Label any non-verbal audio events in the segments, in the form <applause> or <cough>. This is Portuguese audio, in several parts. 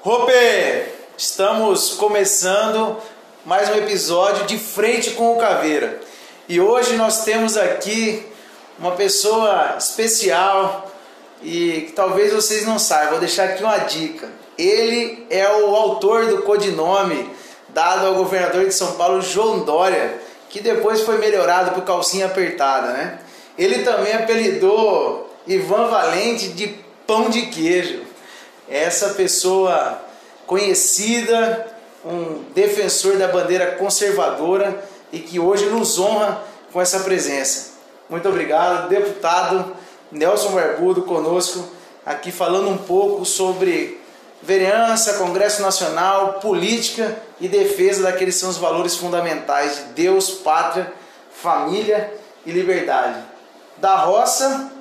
Rope, estamos começando mais um episódio de Frente com o Caveira. E hoje nós temos aqui uma pessoa especial e que talvez vocês não saibam, vou deixar aqui uma dica. Ele é o autor do codinome dado ao governador de São Paulo, João Dória, que depois foi melhorado por calcinha apertada, né? Ele também apelidou Ivan Valente de pão de queijo. Essa pessoa conhecida, um defensor da bandeira conservadora e que hoje nos honra com essa presença. Muito obrigado, deputado Nelson Barbudo conosco aqui falando um pouco sobre vereança, Congresso Nacional, política e defesa daqueles que são os valores fundamentais de Deus, pátria, família e liberdade. Da roça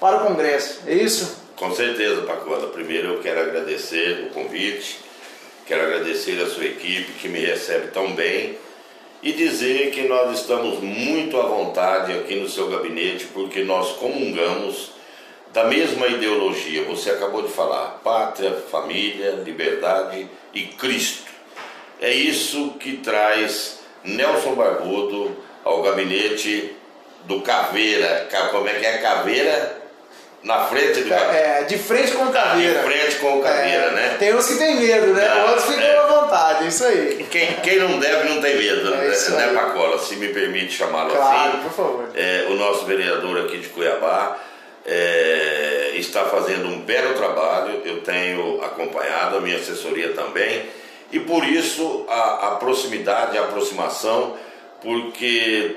para o Congresso, é isso? Com certeza, Pacola. Primeiro eu quero agradecer o convite, quero agradecer a sua equipe que me recebe tão bem e dizer que nós estamos muito à vontade aqui no seu gabinete porque nós comungamos da mesma ideologia. Você acabou de falar: pátria, família, liberdade e Cristo. É isso que traz Nelson Barbudo ao gabinete do Caveira. Como é que é Caveira? Na frente do É, de frente com o Caveira. De frente com o Caveira, É, né? Tem uns que tem medo, né? Não, Outros ficam é. à vontade, é isso aí. Quem, quem não deve não tem medo, É isso né, aí. Pacola? Se me permite chamá-lo Claro, assim. por favor. É, o nosso vereador aqui de Cuiabá é, está fazendo um belo trabalho, eu tenho acompanhado, a minha assessoria também, e por isso a, a proximidade, a aproximação, porque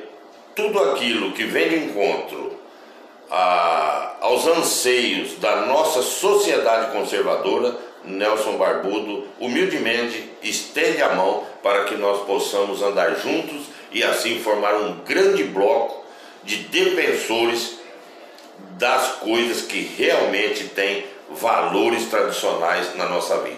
tudo aquilo que vem de encontro a- aos anseios da nossa sociedade conservadora, Nelson Barbudo humildemente estende a mão para que nós possamos andar juntos e assim formar um grande bloco de defensores das coisas que realmente têm valores tradicionais na nossa vida.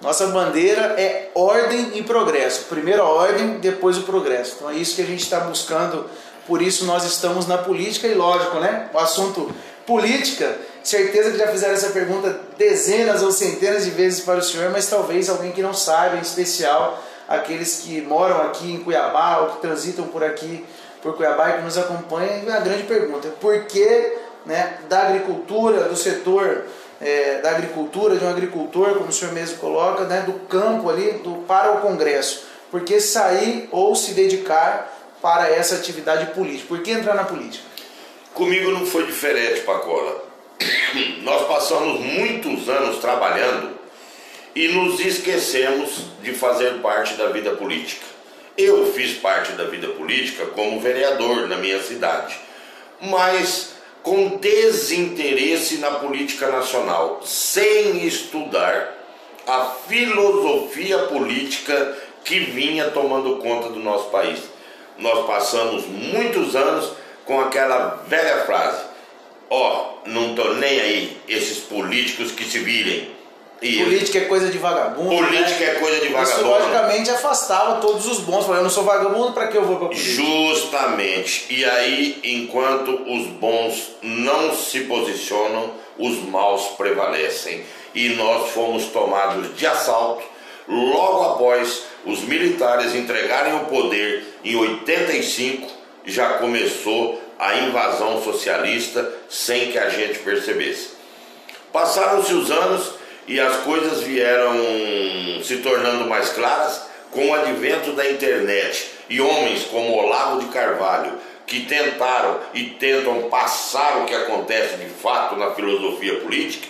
Nossa bandeira é ordem e progresso. Primeiro a ordem, depois o progresso. Então é isso que a gente está buscando. Por isso nós estamos na política e lógico, né? O assunto política, certeza que já fizeram essa pergunta dezenas ou centenas de vezes para o senhor, mas talvez alguém que não saiba, em especial aqueles que moram aqui em Cuiabá ou que transitam por aqui por Cuiabá e que nos acompanham, é a grande pergunta: por que né, da agricultura, do setor é, da agricultura, de um agricultor, como o senhor mesmo coloca, né, do campo ali do, para o Congresso? Por que sair ou se dedicar para essa atividade política? Por que entrar na política? Comigo não foi diferente, Pacola. <coughs> Nós passamos muitos anos trabalhando e nos esquecemos de fazer parte da vida política. Eu fiz parte da vida política como vereador na minha cidade, mas com desinteresse na política nacional, sem estudar a filosofia política que vinha tomando conta do nosso país. Nós passamos muitos anos com aquela velha frase: Ó, não tô nem aí, esses políticos que se virem. E Política é coisa de vagabundo. Política né? é coisa de Isso vagabundo. logicamente afastava todos os bons. Falei, eu não sou vagabundo, para que eu vou para política? Justamente. E aí, enquanto os bons não se posicionam, os maus prevalecem. E nós fomos tomados de assalto logo após os militares entregarem o poder em 85, já começou a invasão socialista sem que a gente percebesse. Passaram-se os anos e as coisas vieram se tornando mais claras com o advento da internet e homens como Olavo de Carvalho que tentaram e tentam passar o que acontece de fato na filosofia política,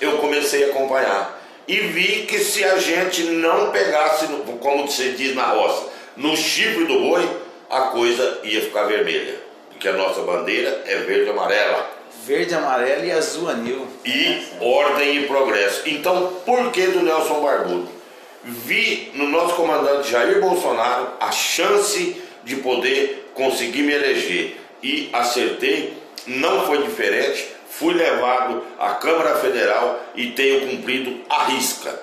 eu comecei a acompanhar e vi que se a gente não pegasse, como se diz na roça, no chifre do boi, a coisa ia ficar vermelha, porque a nossa bandeira é verde e amarela Verde, amarelo e azul anil. e ordem e progresso. Então, por que do Nelson Barbudo? Vi no nosso comandante Jair Bolsonaro a chance de poder conseguir me eleger e acertei, não foi diferente. Fui levado à Câmara Federal e tenho cumprido a risca.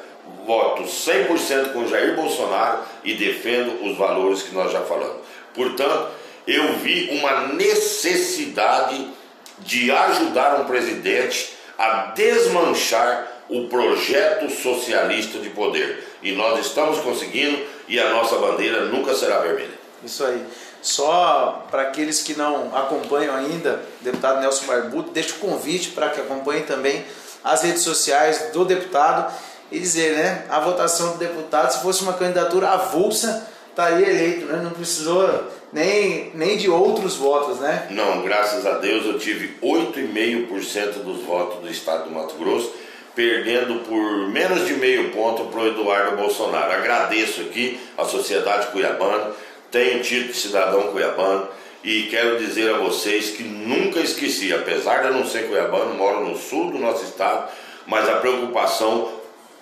Voto 100% com Jair Bolsonaro e defendo os valores que nós já falamos. Portanto, eu vi uma necessidade de ajudar um presidente a desmanchar o projeto socialista de poder. E nós estamos conseguindo e a nossa bandeira nunca será vermelha. Isso aí. Só para aqueles que não acompanham ainda, deputado Nelson Barbudo, deixo o convite para que acompanhem também as redes sociais do deputado e dizer, né, a votação do deputado, se fosse uma candidatura avulsa, estaria eleito, né? Não precisou nem, nem de outros votos, né? Não, graças a Deus eu tive 8,5% dos votos do estado do Mato Grosso, perdendo por menos de meio ponto para o Eduardo Bolsonaro. Agradeço aqui a sociedade cuiabana, tenho título de cidadão cuiabano e quero dizer a vocês que nunca esqueci, apesar de eu não ser cuiabano, moro no sul do nosso estado, mas a preocupação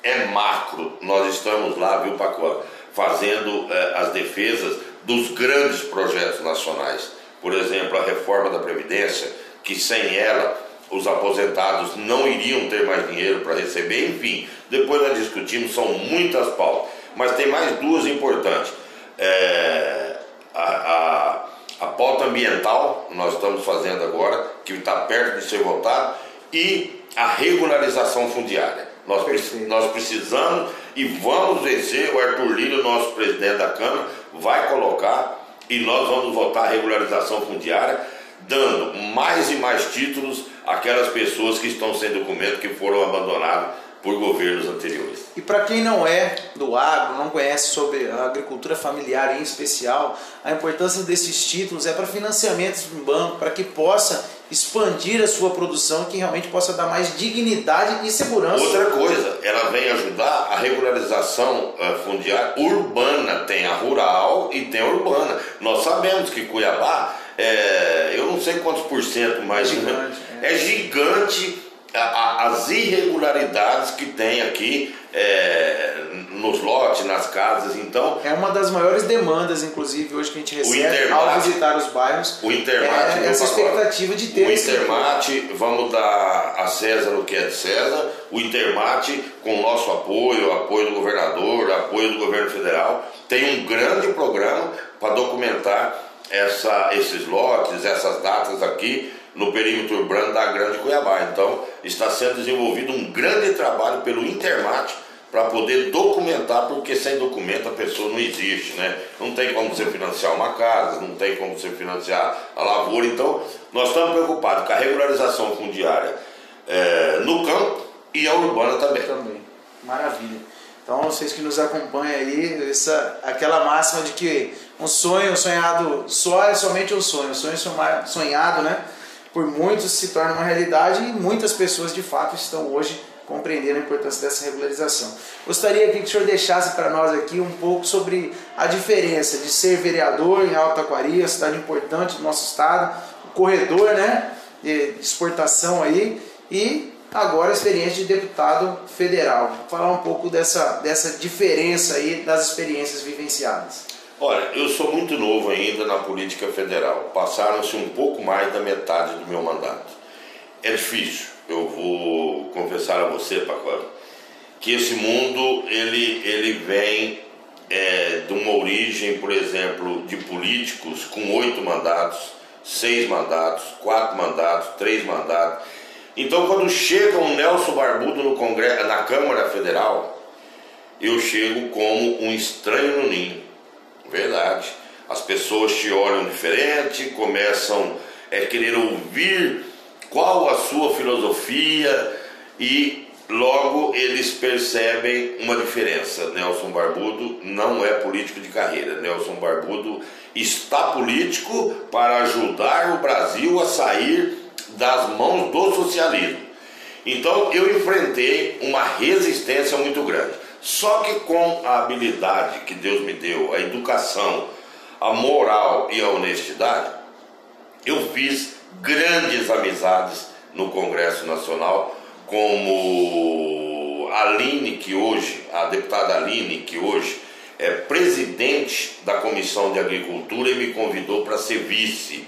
é macro. Nós estamos lá, viu, Pacola, fazendo eh, as defesas dos grandes projetos nacionais. Por exemplo, a reforma da Previdência, que sem ela os aposentados não iriam ter mais dinheiro para receber, enfim, depois nós discutimos, são muitas pautas. Mas tem mais duas importantes. É, a, a, a pauta ambiental, nós estamos fazendo agora, que está perto de ser votado, e a regularização fundiária. Nós, nós precisamos e vamos vencer. O Arthur Lira, nosso presidente da Câmara, vai colocar e nós vamos votar a regularização fundiária, dando mais e mais títulos àquelas pessoas que estão sem documento, que foram abandonadas por governos anteriores. E para quem não é do agro, não conhece sobre a agricultura familiar em especial, a importância desses títulos é para financiamentos no banco, para que possa expandir a sua produção que realmente possa dar mais dignidade e segurança. Outra coisa, ela vem ajudar a regularização uh, fundiária urbana, tem a rural e tem a urbana. Nós sabemos que Cuiabá, é, eu não sei quantos por cento, mas é gigante, é. é gigante as irregularidades que tem aqui é, nos lotes, nas casas, então... É uma das maiores demandas, inclusive, hoje que a gente recebe ao visitar os bairros. O Intermate... É essa expectativa de ter... O Intermate, vamos dar a César o que é de César, o Intermate, com o nosso apoio, apoio do governador, apoio do governo federal, tem um grande programa para documentar essa, esses lotes, essas datas aqui, no perímetro urbano da Grande Cuiabá. Então, está sendo desenvolvido um grande trabalho pelo Intermate para poder documentar, porque sem documento a pessoa não existe, né? Não tem como você financiar uma casa, não tem como você financiar a lavoura. Então, nós estamos preocupados com a regularização fundiária é, no campo e a urbana também. Também. Maravilha. Então, vocês que nos acompanham aí, essa, aquela máxima de que um sonho sonhado só é somente um sonho, um sonho sonhado, né? por muitos se torna uma realidade e muitas pessoas de fato estão hoje compreendendo a importância dessa regularização. Gostaria que o senhor deixasse para nós aqui um pouco sobre a diferença de ser vereador em Alta Aquaria, cidade importante do nosso estado, o corredor né, de exportação aí, e agora a experiência de deputado federal. Falar um pouco dessa, dessa diferença aí das experiências vivenciadas. Olha, eu sou muito novo ainda na política federal. Passaram-se um pouco mais da metade do meu mandato. É difícil. Eu vou confessar a você, Pacola, que esse mundo ele, ele vem é, de uma origem, por exemplo, de políticos com oito mandatos, seis mandatos, quatro mandatos, três mandatos. Então, quando chega um Nelson Barbudo no Congresso, na Câmara Federal, eu chego como um estranho no ninho Verdade. As pessoas te olham diferente, começam a é, querer ouvir qual a sua filosofia e logo eles percebem uma diferença. Nelson Barbudo não é político de carreira. Nelson Barbudo está político para ajudar o Brasil a sair das mãos do socialismo. Então eu enfrentei uma resistência muito grande. Só que com a habilidade que Deus me deu, a educação, a moral e a honestidade, eu fiz grandes amizades no Congresso Nacional, como Aline, que hoje, a deputada Aline, que hoje é presidente da Comissão de Agricultura e me convidou para ser vice.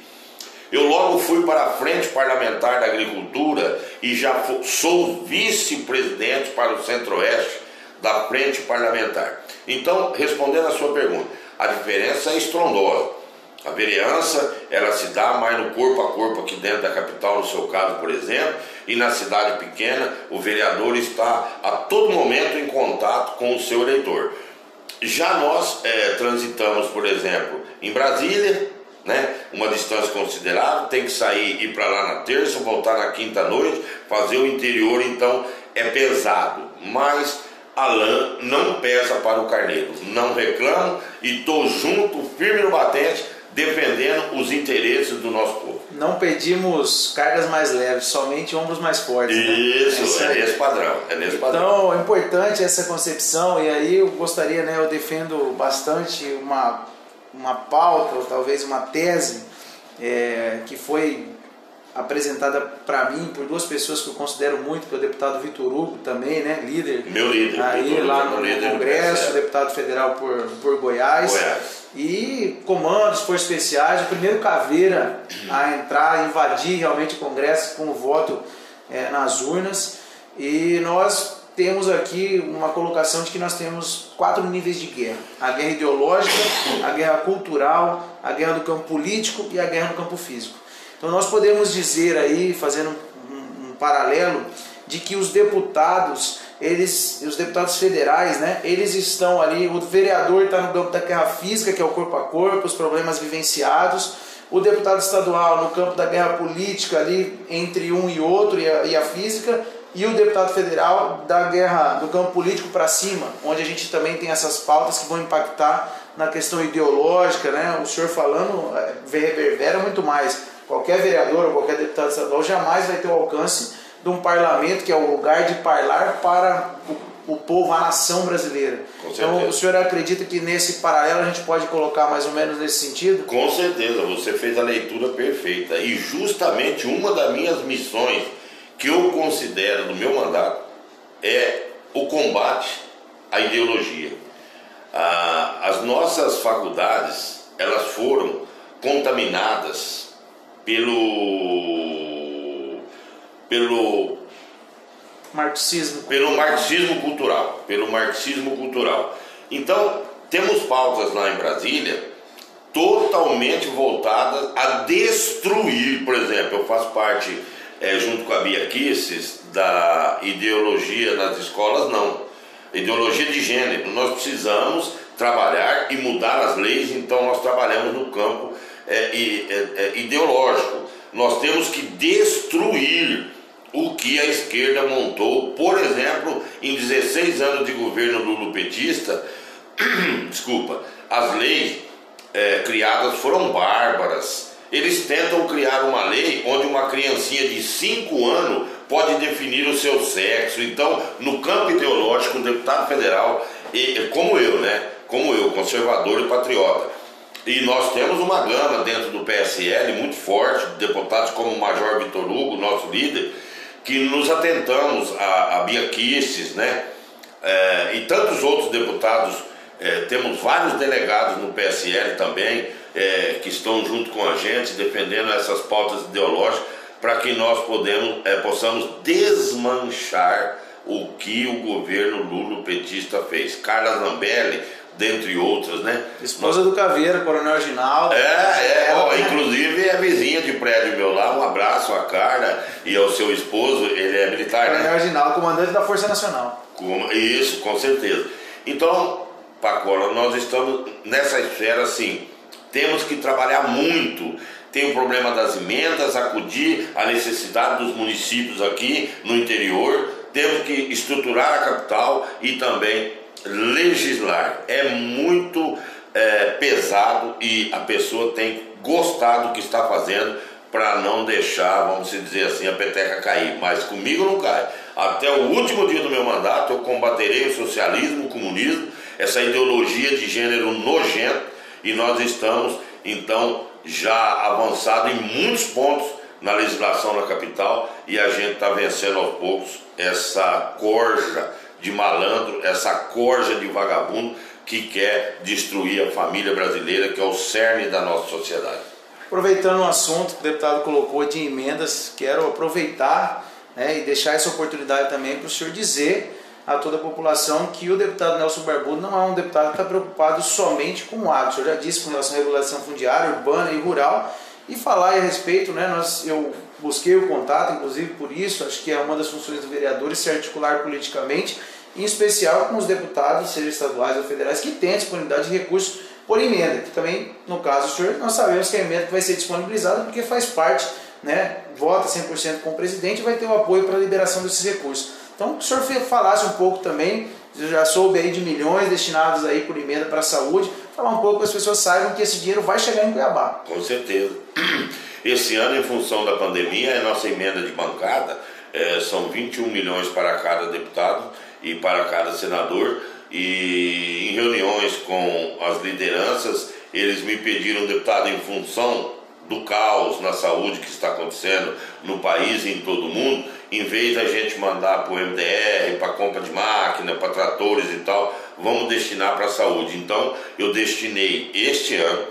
Eu logo fui para a frente parlamentar da agricultura e já sou vice-presidente para o Centro-Oeste da frente parlamentar. Então, respondendo a sua pergunta, a diferença é estrondosa. A vereança, ela se dá mais no corpo a corpo aqui dentro da capital, no seu caso, por exemplo, e na cidade pequena o vereador está a todo momento em contato com o seu eleitor. Já nós é, transitamos, por exemplo, em Brasília, né? Uma distância considerável, tem que sair, ir para lá na terça, voltar na quinta noite, fazer o interior, então é pesado. Mas a lã não pesa para o carneiro. Não reclamo e estou junto, firme no batente, defendendo os interesses do nosso povo. Não pedimos cargas mais leves, somente ombros mais fortes. Né? Isso, né? é, nesse padrão, é nesse padrão. Então, é importante essa concepção, e aí eu gostaria, né, eu defendo bastante uma, uma pauta, ou talvez uma tese, é, que foi apresentada para mim por duas pessoas que eu considero muito, que é o deputado Vitor Hugo também, né, líder. Meu líder. Aí lá no, no Congresso, deputado federal por, por Goiás. Goiás. E comandos, forças especiais, o primeiro caveira a entrar, invadir realmente o Congresso com o voto é, nas urnas. E nós temos aqui uma colocação de que nós temos quatro níveis de guerra: a guerra ideológica, a guerra cultural, a guerra do campo político e a guerra no campo físico. Então nós podemos dizer aí, fazendo um, um paralelo, de que os deputados, eles, os deputados federais, né, eles estão ali, o vereador está no campo da guerra física, que é o corpo a corpo, os problemas vivenciados, o deputado estadual no campo da guerra política ali entre um e outro e a, e a física, e o deputado federal da guerra do campo político para cima, onde a gente também tem essas pautas que vão impactar na questão ideológica, né? O senhor falando é, reverbera muito mais Qualquer vereador ou qualquer deputado estadual jamais vai ter o alcance de um parlamento que é o lugar de falar para o, o povo, a nação brasileira. Então, o senhor acredita que nesse paralelo a gente pode colocar mais ou menos nesse sentido? Com certeza, você fez a leitura perfeita. E justamente uma das minhas missões que eu considero no meu mandato é o combate à ideologia. Ah, as nossas faculdades elas foram contaminadas pelo pelo marxismo pelo marxismo cultural, pelo marxismo cultural. Então, temos pautas lá em Brasília totalmente voltadas a destruir, por exemplo, eu faço parte é, junto com a Bia Kisses da ideologia nas escolas, não. Ideologia de gênero. Nós precisamos trabalhar e mudar as leis, então nós trabalhamos no campo ideológico. Nós temos que destruir o que a esquerda montou, por exemplo, em 16 anos de governo lulopetista, <clears throat> desculpa, as leis é, criadas foram bárbaras. Eles tentam criar uma lei onde uma criancinha de 5 anos pode definir o seu sexo. Então, no campo ideológico, o deputado federal, como eu, né? Como eu, conservador e patriota, e nós temos uma gama dentro do PSL muito forte, deputados como o Major Vitor Hugo, nosso líder, que nos atentamos a, a Bia Kisses, né? É, e tantos outros deputados, é, temos vários delegados no PSL também, é, que estão junto com a gente, defendendo essas pautas ideológicas, para que nós podemos, é, possamos desmanchar o que o governo Lula petista fez. Carla Zambelli dentre outras, né? Esposa do Caveira, Coronel Ginaldo. É, é, ó, inclusive é vizinha de prédio meu lá. Um abraço à Carla e ao seu esposo, ele é militar, Coronel né? Coronel Ginaldo, comandante da Força Nacional. Com, isso, com certeza. Então, Pacola, nós estamos nessa esfera assim, temos que trabalhar muito. Tem o problema das emendas, acudir à necessidade dos municípios aqui no interior. Temos que estruturar a capital e também legislar é muito é, pesado e a pessoa tem que gostar do que está fazendo para não deixar, vamos dizer assim, a peteca cair. Mas comigo não cai. Até o último dia do meu mandato eu combaterei o socialismo, o comunismo, essa ideologia de gênero nojento e nós estamos então já avançado em muitos pontos na legislação na capital e a gente está vencendo aos poucos essa corja de malandro, essa corja de vagabundo que quer destruir a família brasileira, que é o cerne da nossa sociedade. Aproveitando o assunto que o deputado colocou de emendas, quero aproveitar né, e deixar essa oportunidade também para o senhor dizer a toda a população que o deputado Nelson Barbudo não é um deputado que está preocupado somente com o agro. O senhor já disse com relação à regulação fundiária, urbana e rural, e falar a respeito, né, nós, eu busquei o contato, inclusive por isso, acho que é uma das funções do vereador se articular politicamente, em especial com os deputados, seja estaduais ou federais, que têm a disponibilidade de recursos por emenda, que também, no caso do senhor, nós sabemos que a emenda vai ser disponibilizada porque faz parte, né, vota 100% com o presidente e vai ter o apoio para a liberação desses recursos. Então, que o senhor falasse um pouco também, eu já soube aí de milhões destinados aí por emenda para a saúde, falar um pouco para as pessoas saibam que esse dinheiro vai chegar em Cuiabá. Com certeza. Esse ano, em função da pandemia, a nossa emenda de bancada é, são 21 milhões para cada deputado e para cada senador. E em reuniões com as lideranças, eles me pediram, deputado, em função do caos na saúde que está acontecendo no país e em todo o mundo, em vez da gente mandar para o MDR, para compra de máquina, para tratores e tal, vamos destinar para a saúde. Então, eu destinei este ano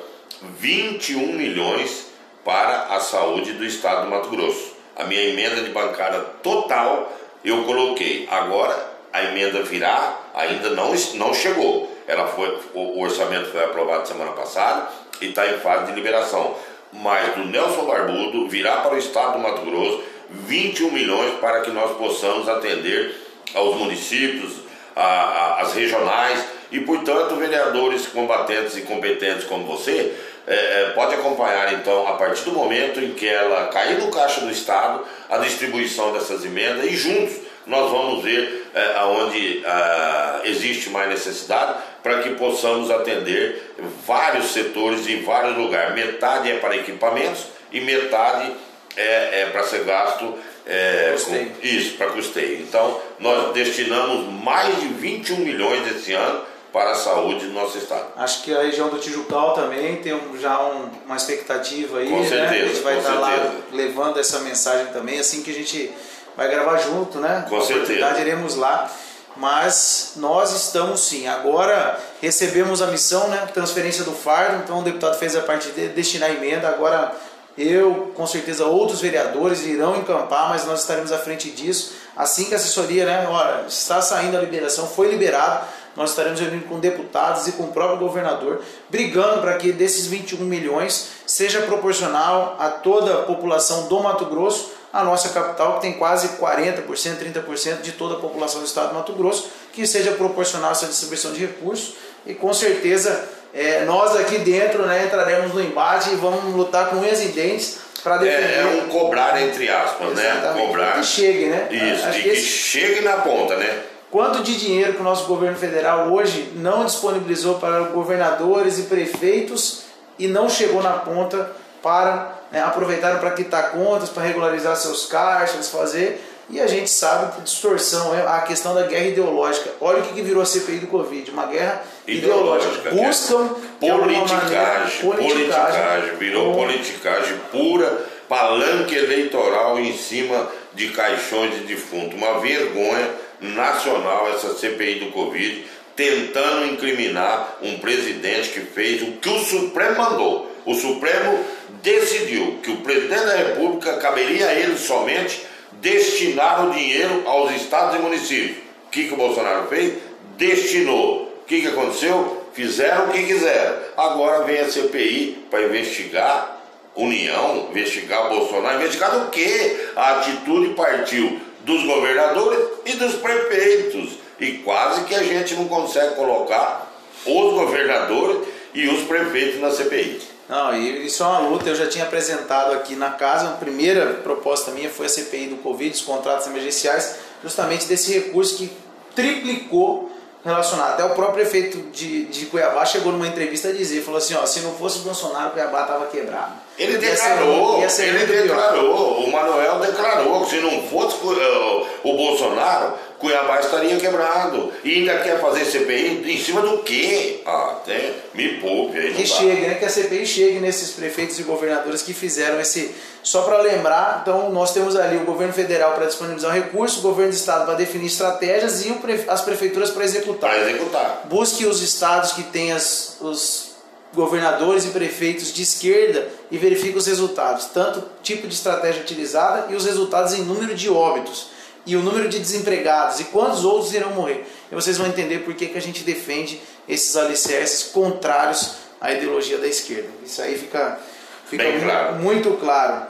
21 milhões para a saúde do estado do Mato Grosso. A minha emenda de bancada total eu coloquei. Agora a emenda virá, ainda não, não chegou. Ela foi, o orçamento foi aprovado semana passada e está em fase de liberação. Mas do Nelson Barbudo virá para o estado do Mato Grosso 21 milhões para que nós possamos atender aos municípios, as regionais e, portanto, vereadores combatentes e competentes como você é, é, pode acompanhar então a partir do momento em que ela cair no caixa do Estado a distribuição dessas emendas e juntos nós vamos ver é, aonde ah, existe mais necessidade para que possamos atender vários setores em vários lugares. Metade é para equipamentos e metade é, é para ser gasto é, com, isso, para custeio. Então, nós destinamos mais de 21 milhões esse ano para a saúde do nosso estado. Acho que a região do Tijucal também tem um, já um, uma expectativa aí, com né? Certeza, a gente vai estar certeza. lá levando essa mensagem também, assim que a gente vai gravar junto, né? Com certeza. iremos lá. Mas nós estamos sim. Agora recebemos a missão, né? Transferência do fardo, então o deputado fez a parte de destinar a emenda. Agora eu, com certeza, outros vereadores irão encampar, mas nós estaremos à frente disso. Assim que a assessoria, né? Olha, está saindo a liberação, foi liberado nós estaremos reunindo com deputados e com o próprio governador, brigando para que desses 21 milhões seja proporcional a toda a população do Mato Grosso, a nossa capital, que tem quase 40%, 30% de toda a população do estado do Mato Grosso, que seja proporcional essa distribuição de recursos e com certeza é, nós aqui dentro né, entraremos no embate e vamos lutar com unhas e dentes para defender. É, é, um cobrar entre aspas, né? Exatamente. né? Cobrar. Que chegue, né? Isso, Acho e que, que esse... chegue na ponta, né? Quanto de dinheiro que o nosso governo federal hoje não disponibilizou para governadores e prefeitos e não chegou na ponta para né, aproveitaram para quitar contas, para regularizar seus caixas, fazer. E a gente sabe que distorção é a questão da guerra ideológica. Olha o que, virou a CPI do Covid, uma guerra ideológica. ideológica. Buscam politicagem, maneira, politicagem, politicagem, virou politicagem pura, palanque eleitoral em cima de caixões de defunto. Uma vergonha nacional, essa CPI do Covid, tentando incriminar um presidente que fez o que o Supremo mandou. O Supremo decidiu que o presidente da República caberia a ele somente destinar o dinheiro aos estados e municípios. O que, que o Bolsonaro fez? Destinou. O que, que aconteceu? Fizeram o que quiseram. Agora vem a CPI para investigar União, investigar Bolsonaro. Investigar do quê? A atitude partiu dos governadores e dos prefeitos. E quase que a gente não consegue colocar os governadores e os prefeitos na CPI. Não, e isso é uma luta. Eu já tinha apresentado aqui na casa. A primeira proposta minha foi a CPI do Covid, os contratos emergenciais, justamente desse recurso que triplicou relacionado. Até o próprio prefeito de, de Cuiabá chegou numa entrevista a dizer, falou assim, ó, se não fosse o Bolsonaro, Cuiabá estava quebrado. Ele declarou, ia ser, ia ser ele declarou, pior. o Manuel declarou que se não fosse uh, o Bolsonaro, Cuiabá estaria quebrado. E ainda quer fazer CPI em cima do quê? Ah, até me poupe aí. Que chegue, né? Que a CPI chegue nesses prefeitos e governadores que fizeram esse. Só para lembrar, então nós temos ali o governo federal para disponibilizar o recurso, o governo do estado para definir estratégias e as prefeituras para executar. Para executar. Busque os estados que têm as, os governadores e prefeitos de esquerda e verifique os resultados, tanto tipo de estratégia utilizada e os resultados em número de óbitos e o número de desempregados e quantos outros irão morrer. E vocês vão entender por que, que a gente defende esses alicerces contrários à ideologia da esquerda. Isso aí fica, fica muito, claro. muito claro.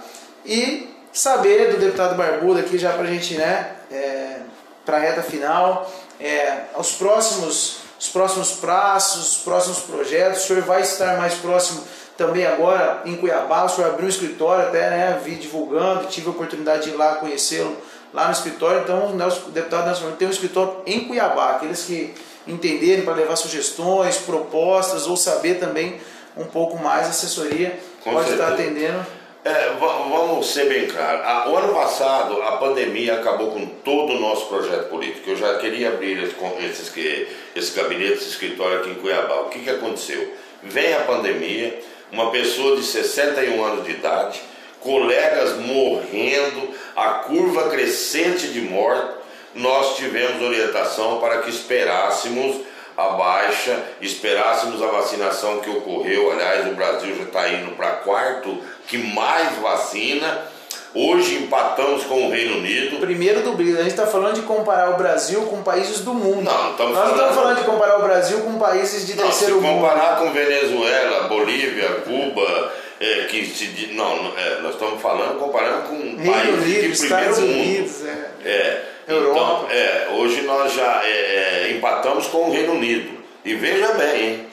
E saber do deputado Barbudo aqui já para a gente, né, é, para a reta final, é, os próximos, os próximos prazos, os próximos projetos. O senhor vai estar mais próximo também agora em Cuiabá. O senhor abriu um escritório até, né, vi divulgando, tive a oportunidade de ir lá conhecê-lo lá no escritório. Então, o deputado Nelson tem um escritório em Cuiabá. Aqueles que entenderem para levar sugestões, propostas ou saber também um pouco mais, a assessoria Com pode certeza. estar atendendo. É, vamos ser bem claros. O ano passado, a pandemia acabou com todo o nosso projeto político. Eu já queria abrir esse, esse, esse gabinete, esse escritório aqui em Cuiabá. O que, que aconteceu? Vem a pandemia, uma pessoa de 61 anos de idade, colegas morrendo, a curva crescente de morte, nós tivemos orientação para que esperássemos a baixa, esperássemos a vacinação que ocorreu. Aliás, o Brasil já está indo para quarto que mais vacina. Hoje empatamos com o Reino Unido. Primeiro do Brasil. A gente está falando de comparar o Brasil com países do mundo. Não, estamos Nós não estamos falando de comparar o Brasil com países de não, terceiro se mundo. comparar com Venezuela, Bolívia, Cuba, é, que se não, é, nós estamos falando comparando com Reino países Unido, de primeiro Estados mundo. Unidos, é. é. Europa. Então, é, hoje nós já é, é, empatamos com o Reino Unido. E veja bem, hein?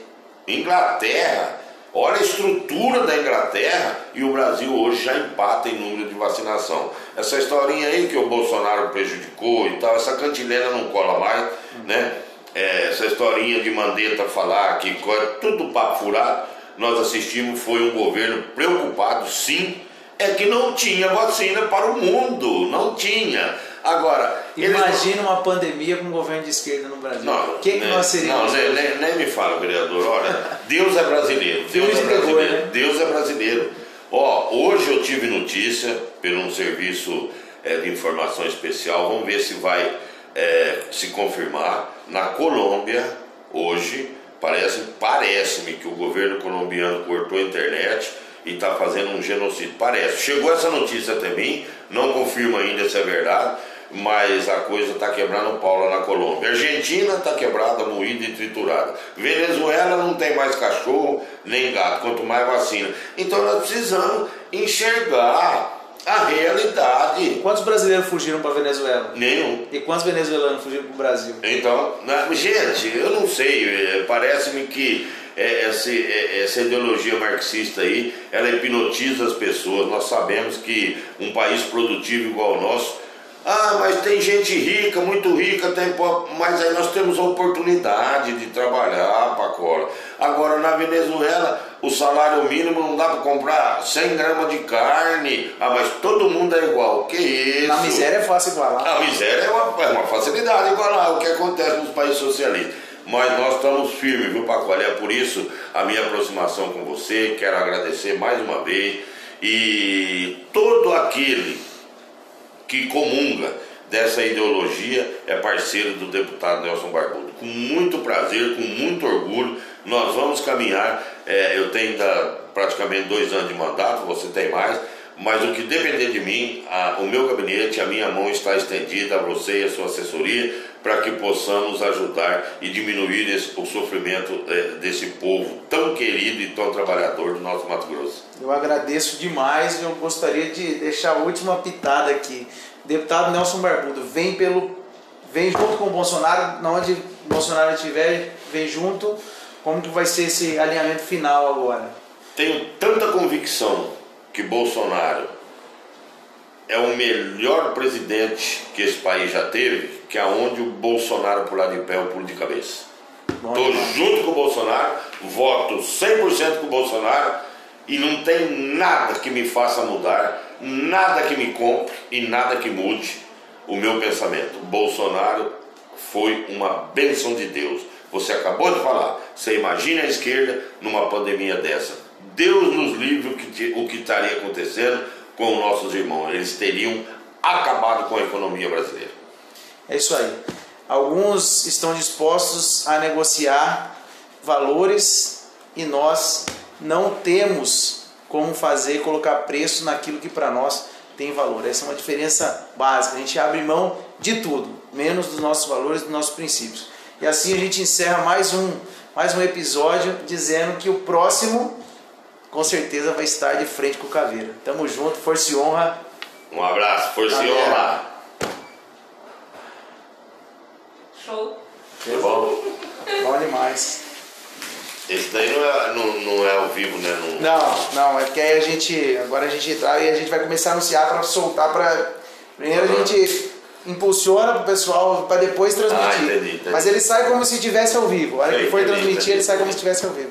Inglaterra, olha a estrutura da Inglaterra e o Brasil hoje já empata em número de vacinação. Essa historinha aí que o Bolsonaro prejudicou e tal, essa cantilena não cola mais, uhum. né? É, essa historinha de Mandetta falar que é tudo papo furado, nós assistimos foi um governo preocupado, sim, é que não tinha vacina para o mundo, não tinha. Agora, imagina uma pandemia com um governo de esquerda no Brasil. O que, que nós seríamos? Não, nem, nem, me fala, vereador. Olha, <laughs> Deus é brasileiro. Deus é brasileiro. Né? Deus é brasileiro. Ó, hoje eu tive notícia pelo um serviço é, de informação especial. Vamos ver se vai é, se confirmar. Na Colômbia, hoje, parece-me parece que o governo colombiano cortou a internet e está fazendo um genocídio. Parece. Chegou essa notícia até mim, não confirmo ainda se é verdade mas a coisa está quebrando pau lá na Colômbia. Argentina está quebrada, moída e triturada. Venezuela não tem mais cachorro nem gato, quanto mais vacina. Então nós precisamos enxergar a realidade. Quantos brasileiros fugiram para Venezuela? Nenhum. E quantos venezuelanos fugiram para o Brasil? Então, na, gente, eu não sei, é, parece-me que é, essa, é, essa ideologia marxista aí, ela hipnotiza as pessoas. Nós sabemos que um país produtivo igual o nosso ah, mas tem gente rica, muito rica, tem mas aí nós temos a oportunidade de trabalhar, Pacola. Agora na Venezuela, o salário mínimo não dá para comprar 100 gramas de carne. Ah, mas todo mundo é igual. Que isso? Na miséria é fácil igualar. A miséria é uma, é uma facilidade igualar o que acontece nos países socialistas. Mas nós estamos firmes, viu, Pacola? É por isso a minha aproximação com você. Quero agradecer mais uma vez. E todo aquele que comunga dessa ideologia é parceiro do deputado Nelson Barbudo. Com muito prazer, com muito orgulho, nós vamos caminhar. É, eu tenho ainda praticamente dois anos de mandato, você tem mais, mas o que depender de mim, a, o meu gabinete, a minha mão está estendida a você e a sua assessoria para que possamos ajudar e diminuir esse, o sofrimento é, desse povo tão querido e tão trabalhador do nosso Mato Grosso. Eu agradeço demais e eu gostaria de deixar a última pitada aqui. Deputado Nelson Barbudo, vem pelo vem junto com o Bolsonaro, onde o Bolsonaro estiver, vem junto. Como que vai ser esse alinhamento final agora? Tenho tanta convicção que Bolsonaro é o melhor presidente que esse país já teve, que aonde o Bolsonaro pular de pé, eu pulo de cabeça. Estou junto com o Bolsonaro, voto 100% com o Bolsonaro e não tem nada que me faça mudar, nada que me compre e nada que mude o meu pensamento. Bolsonaro foi uma bênção de Deus. Você acabou de falar, você imagina a esquerda numa pandemia dessa. Deus nos livre o que, o que estaria acontecendo com nossos irmãos. Eles teriam acabado com a economia brasileira. É isso aí. Alguns estão dispostos a negociar valores e nós não temos como fazer colocar preço naquilo que para nós tem valor. Essa é uma diferença básica. A gente abre mão de tudo, menos dos nossos valores, dos nossos princípios. E assim a gente encerra mais um, mais um episódio dizendo que o próximo com certeza vai estar de frente com o Caveira. Tamo junto, força e honra. Um abraço, força e Galera. honra. Show. Tá bom? Bom demais. Esse daí não é, não, não é ao vivo, né? Não- Não, não, é porque aí a gente. Agora a gente entrar e a gente vai começar a anunciar para soltar para. Primeiro a gente impulsiona pro pessoal para depois transmitir. Ah, entendi, entendi. Mas ele sai como se estivesse ao vivo. A hora que entendi, transmitir, entendi, ele sai como se estivesse ao vivo.